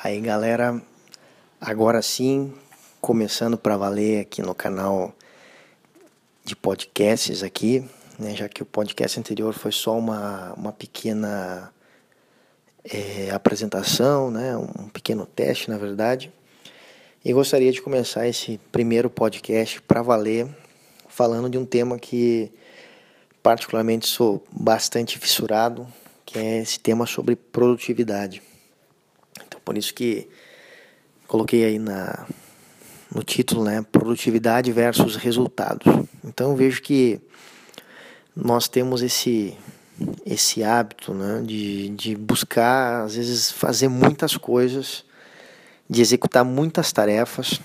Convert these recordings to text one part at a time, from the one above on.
Aí galera, agora sim, começando para valer aqui no canal de podcasts aqui, né, já que o podcast anterior foi só uma, uma pequena é, apresentação, né, um pequeno teste na verdade. E gostaria de começar esse primeiro podcast para valer, falando de um tema que particularmente sou bastante fissurado, que é esse tema sobre produtividade. Por isso que coloquei aí na, no título, né, produtividade versus resultados. Então vejo que nós temos esse esse hábito, né, de, de buscar às vezes fazer muitas coisas, de executar muitas tarefas,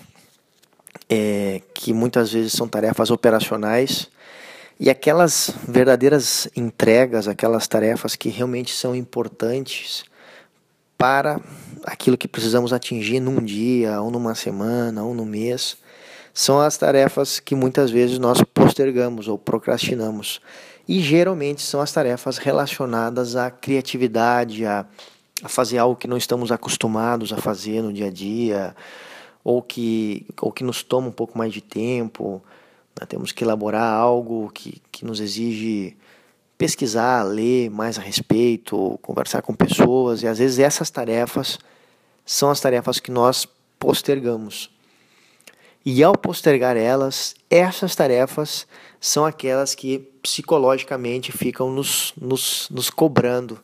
é, que muitas vezes são tarefas operacionais e aquelas verdadeiras entregas, aquelas tarefas que realmente são importantes para aquilo que precisamos atingir num dia, ou numa semana, ou no mês, são as tarefas que muitas vezes nós postergamos ou procrastinamos. E geralmente são as tarefas relacionadas à criatividade, a, a fazer algo que não estamos acostumados a fazer no dia a dia, ou que, ou que nos toma um pouco mais de tempo. Né? Temos que elaborar algo que, que nos exige pesquisar, ler mais a respeito, conversar com pessoas, e às vezes essas tarefas são as tarefas que nós postergamos. E ao postergar elas, essas tarefas são aquelas que psicologicamente ficam nos, nos, nos cobrando.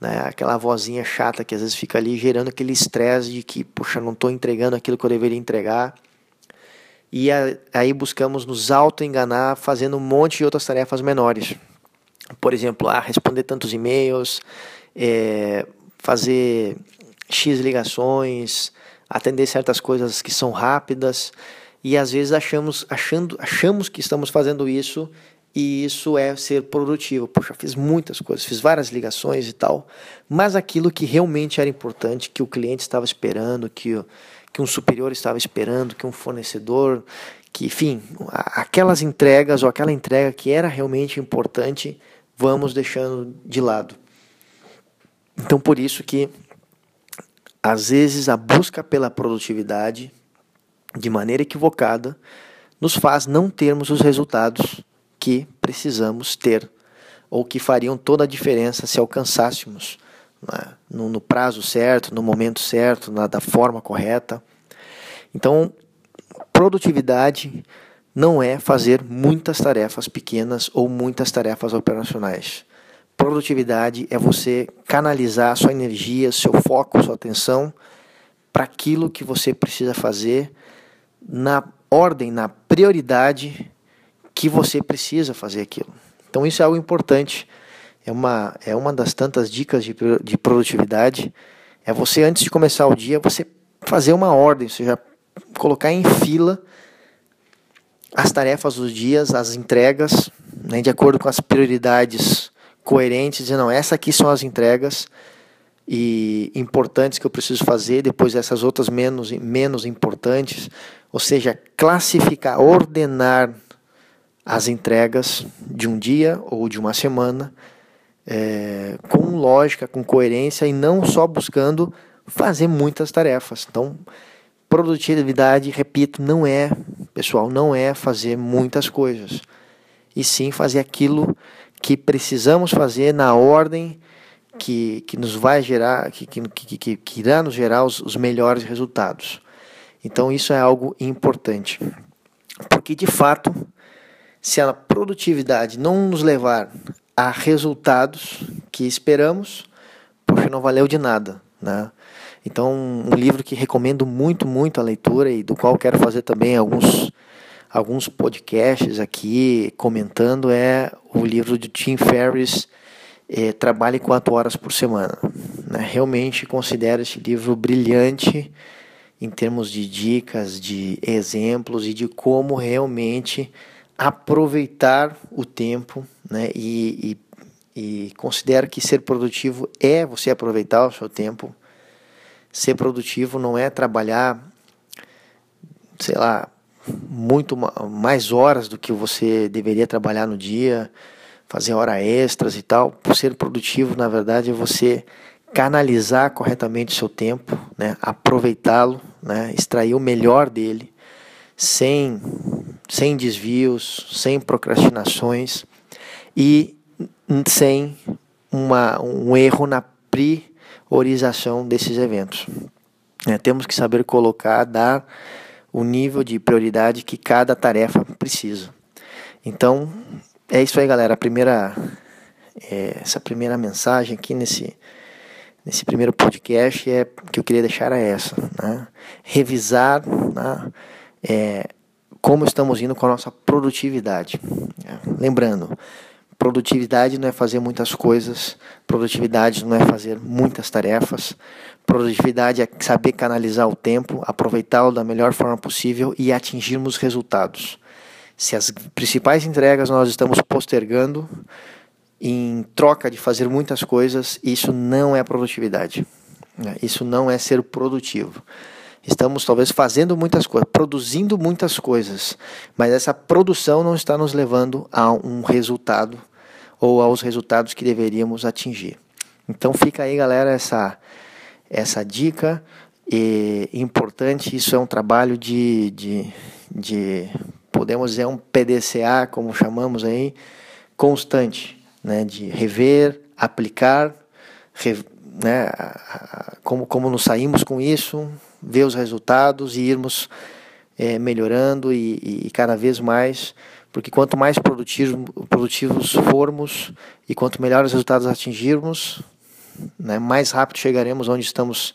Né? Aquela vozinha chata que às vezes fica ali gerando aquele estresse de que, poxa, não estou entregando aquilo que eu deveria entregar. E aí buscamos nos auto-enganar fazendo um monte de outras tarefas menores. Por exemplo, ah, responder tantos e-mails, é, fazer X ligações, atender certas coisas que são rápidas e às vezes achamos, achando, achamos que estamos fazendo isso e isso é ser produtivo. Poxa, fiz muitas coisas, fiz várias ligações e tal, mas aquilo que realmente era importante, que o cliente estava esperando, que, que um superior estava esperando, que um fornecedor, que enfim, aquelas entregas ou aquela entrega que era realmente importante, vamos deixando de lado. Então por isso que às vezes a busca pela produtividade de maneira equivocada nos faz não termos os resultados que precisamos ter ou que fariam toda a diferença se alcançássemos né, no, no, prazo certo, no momento certo, na, da forma correta. Então, produtividade não é fazer muitas tarefas pequenas ou muitas tarefas operacionais. Produtividade é você canalizar sua energia, seu foco, sua atenção para aquilo que você precisa fazer na ordem, na prioridade que você precisa fazer aquilo. Então isso é algo importante. É uma, é uma das tantas dicas de, de produtividade. É você, antes de começar o dia, você fazer uma ordem, ou seja, colocar em fila as tarefas dos dias, as entregas, né, de acordo com as prioridades coerente, dizer, não, essas aqui são as entregas e importantes que eu preciso fazer, depois essas outras menos, menos importantes, ou seja, classificar, ordenar as entregas de um dia ou de uma semana é, com lógica, com coerência e não só buscando fazer muitas tarefas. Então, produtividade, repito, não é, pessoal, não é fazer muitas coisas, e sim fazer aquilo precisamos fazer na ordem que, que nos vai gerar, que, que, que, que irá nos gerar os, os melhores resultados. Então isso é algo importante. Porque de fato, se a produtividade não nos levar a resultados que esperamos, poxa, não valeu de nada, né? Então, um livro que recomendo muito, muito a leitura e do qual quero fazer também alguns alguns podcasts aqui comentando é o livro de Tim Ferriss, é, Trabalhe quatro horas por semana. Né? Realmente considero esse livro brilhante em termos de dicas, de exemplos e de como realmente aproveitar o tempo né? e, e, e considero que ser produtivo é você aproveitar o seu tempo. Ser produtivo não é trabalhar, sei lá, muito mais horas do que você deveria trabalhar no dia, fazer hora extras e tal. Por ser produtivo, na verdade, é você canalizar corretamente o seu tempo, né, aproveitá-lo, né, extrair o melhor dele, sem, sem desvios, sem procrastinações e sem uma, um erro na priorização desses eventos. É, temos que saber colocar, dar o nível de prioridade que cada tarefa precisa. Então, é isso aí, galera. A primeira, é, essa primeira mensagem aqui nesse, nesse primeiro podcast é que eu queria deixar é essa, né? revisar né? é, como estamos indo com a nossa produtividade. É, lembrando, produtividade não é fazer muitas coisas, produtividade não é fazer muitas tarefas, produtividade é saber canalizar o tempo, aproveitá-lo da melhor forma possível e atingirmos resultados. Se as principais entregas nós estamos postergando, em troca de fazer muitas coisas, isso não é produtividade. Isso não é ser produtivo. Estamos talvez fazendo muitas coisas, produzindo muitas coisas, mas essa produção não está nos levando a um resultado ou aos resultados que deveríamos atingir. Então fica aí, galera, essa essa dica e importante. Isso é um trabalho de, de, de podemos dizer um PDCA, como chamamos aí, constante né, de rever, aplicar, re, né, como, como nos saímos com isso, ver os resultados e irmos é, melhorando e, e, cada vez mais, porque quanto mais produtivo, produtivos formos e quanto melhores resultados atingirmos, né, mais rápido chegaremos onde estamos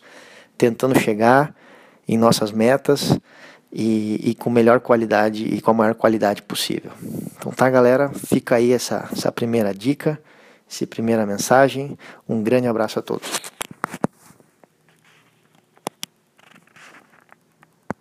tentando chegar em nossas metas e, e, com melhor qualidade e com a maior qualidade possível. Então tá, galera, fica aí essa, essa primeira dica, essa primeira mensagem. Um grande abraço a todos.